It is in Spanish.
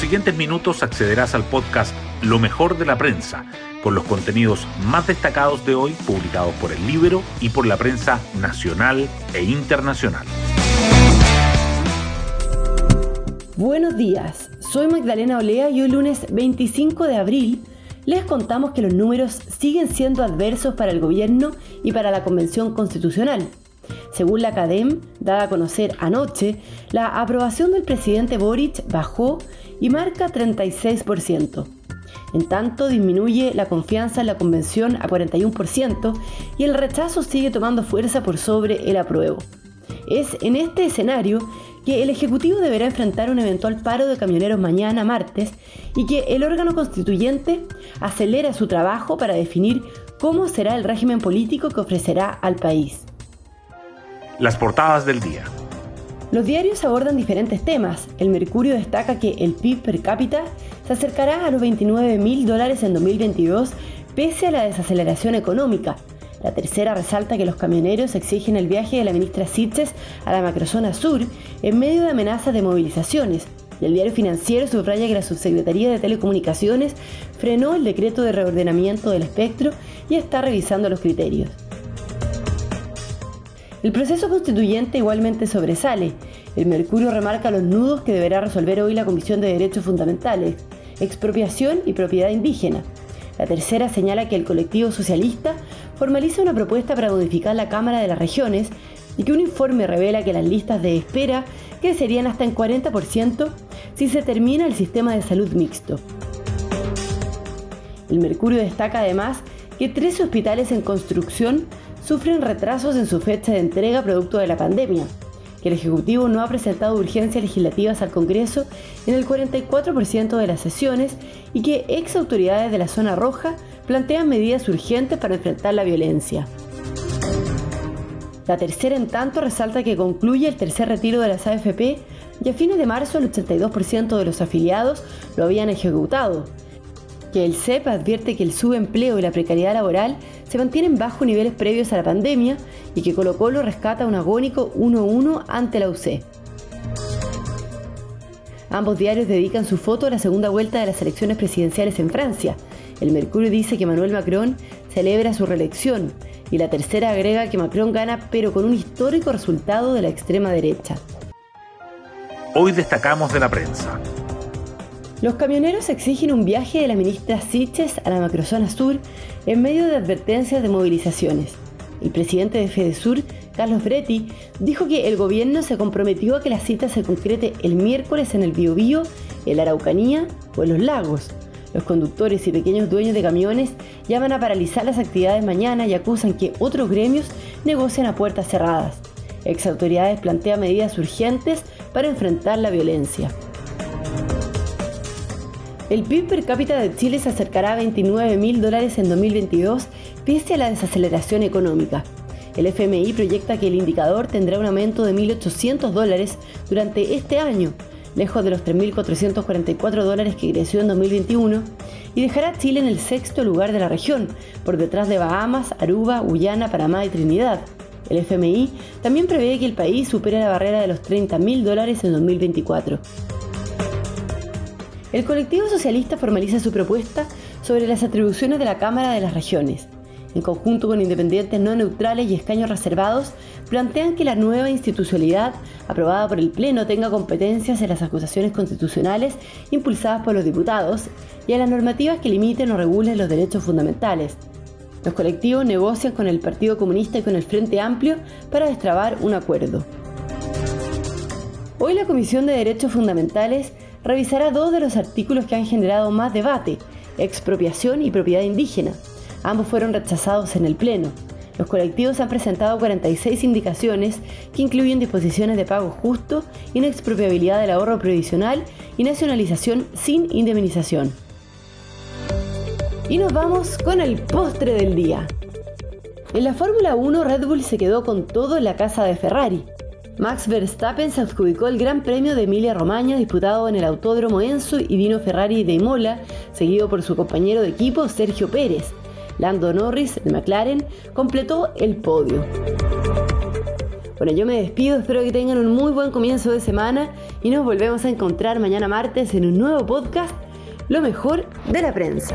siguientes minutos accederás al podcast Lo mejor de la prensa, con los contenidos más destacados de hoy publicados por el libro y por la prensa nacional e internacional. Buenos días, soy Magdalena Olea y hoy lunes 25 de abril les contamos que los números siguen siendo adversos para el gobierno y para la Convención Constitucional. Según la Academ, dada a conocer anoche, la aprobación del presidente Boric bajó y marca 36%. En tanto, disminuye la confianza en la convención a 41% y el rechazo sigue tomando fuerza por sobre el apruebo. Es en este escenario que el Ejecutivo deberá enfrentar un eventual paro de camioneros mañana, martes, y que el órgano constituyente acelera su trabajo para definir cómo será el régimen político que ofrecerá al país. Las portadas del día. Los diarios abordan diferentes temas. El Mercurio destaca que el PIB per cápita se acercará a los 29 mil dólares en 2022 pese a la desaceleración económica. La tercera resalta que los camioneros exigen el viaje de la ministra Sitges a la macrozona sur en medio de amenazas de movilizaciones. Y el diario financiero subraya que la Subsecretaría de Telecomunicaciones frenó el decreto de reordenamiento del espectro y está revisando los criterios. El proceso constituyente igualmente sobresale. El Mercurio remarca los nudos que deberá resolver hoy la Comisión de Derechos Fundamentales, expropiación y propiedad indígena. La tercera señala que el colectivo socialista formaliza una propuesta para modificar la Cámara de las Regiones y que un informe revela que las listas de espera crecerían hasta en 40% si se termina el sistema de salud mixto. El Mercurio destaca además que tres hospitales en construcción sufren retrasos en su fecha de entrega producto de la pandemia, que el Ejecutivo no ha presentado urgencias legislativas al Congreso en el 44% de las sesiones y que ex autoridades de la zona roja plantean medidas urgentes para enfrentar la violencia. La tercera, en tanto, resalta que concluye el tercer retiro de las AFP y a fines de marzo el 82% de los afiliados lo habían ejecutado, que el CEP advierte que el subempleo y la precariedad laboral se mantienen bajo niveles previos a la pandemia y que Colo Colo rescata un agónico 1-1 ante la UC. Ambos diarios dedican su foto a la segunda vuelta de las elecciones presidenciales en Francia. El Mercurio dice que Manuel Macron celebra su reelección y la tercera agrega que Macron gana pero con un histórico resultado de la extrema derecha. Hoy destacamos de la prensa. Los camioneros exigen un viaje de la ministra Siches a la macrozona sur en medio de advertencias de movilizaciones. El presidente de FEDESUR, Carlos Bretti, dijo que el gobierno se comprometió a que la cita se concrete el miércoles en el Biobío, en la Araucanía o en los lagos. Los conductores y pequeños dueños de camiones llaman a paralizar las actividades mañana y acusan que otros gremios negocian a puertas cerradas. Ex autoridades plantean medidas urgentes para enfrentar la violencia. El PIB per cápita de Chile se acercará a 29 mil dólares en 2022 pese a la desaceleración económica. El FMI proyecta que el indicador tendrá un aumento de 1.800 dólares durante este año, lejos de los 3.444 dólares que creció en 2021, y dejará a Chile en el sexto lugar de la región, por detrás de Bahamas, Aruba, Guyana, Panamá y Trinidad. El FMI también prevé que el país supere la barrera de los 30.000 dólares en 2024. El colectivo socialista formaliza su propuesta sobre las atribuciones de la Cámara de las Regiones. En conjunto con independientes no neutrales y escaños reservados, plantean que la nueva institucionalidad aprobada por el Pleno tenga competencias en las acusaciones constitucionales impulsadas por los diputados y a las normativas que limiten o regulen los derechos fundamentales. Los colectivos negocian con el Partido Comunista y con el Frente Amplio para destrabar un acuerdo. Hoy la Comisión de Derechos Fundamentales revisará dos de los artículos que han generado más debate, expropiación y propiedad indígena. Ambos fueron rechazados en el Pleno. Los colectivos han presentado 46 indicaciones que incluyen disposiciones de pago justo, inexpropiabilidad del ahorro previsional y nacionalización sin indemnización. Y nos vamos con el postre del día. En la Fórmula 1 Red Bull se quedó con todo en la casa de Ferrari. Max Verstappen se adjudicó el Gran Premio de Emilia-Romagna disputado en el Autódromo Enzo y Dino Ferrari de Imola, seguido por su compañero de equipo Sergio Pérez. Lando Norris de McLaren completó el podio. Bueno, yo me despido, espero que tengan un muy buen comienzo de semana y nos volvemos a encontrar mañana martes en un nuevo podcast, Lo mejor de la prensa.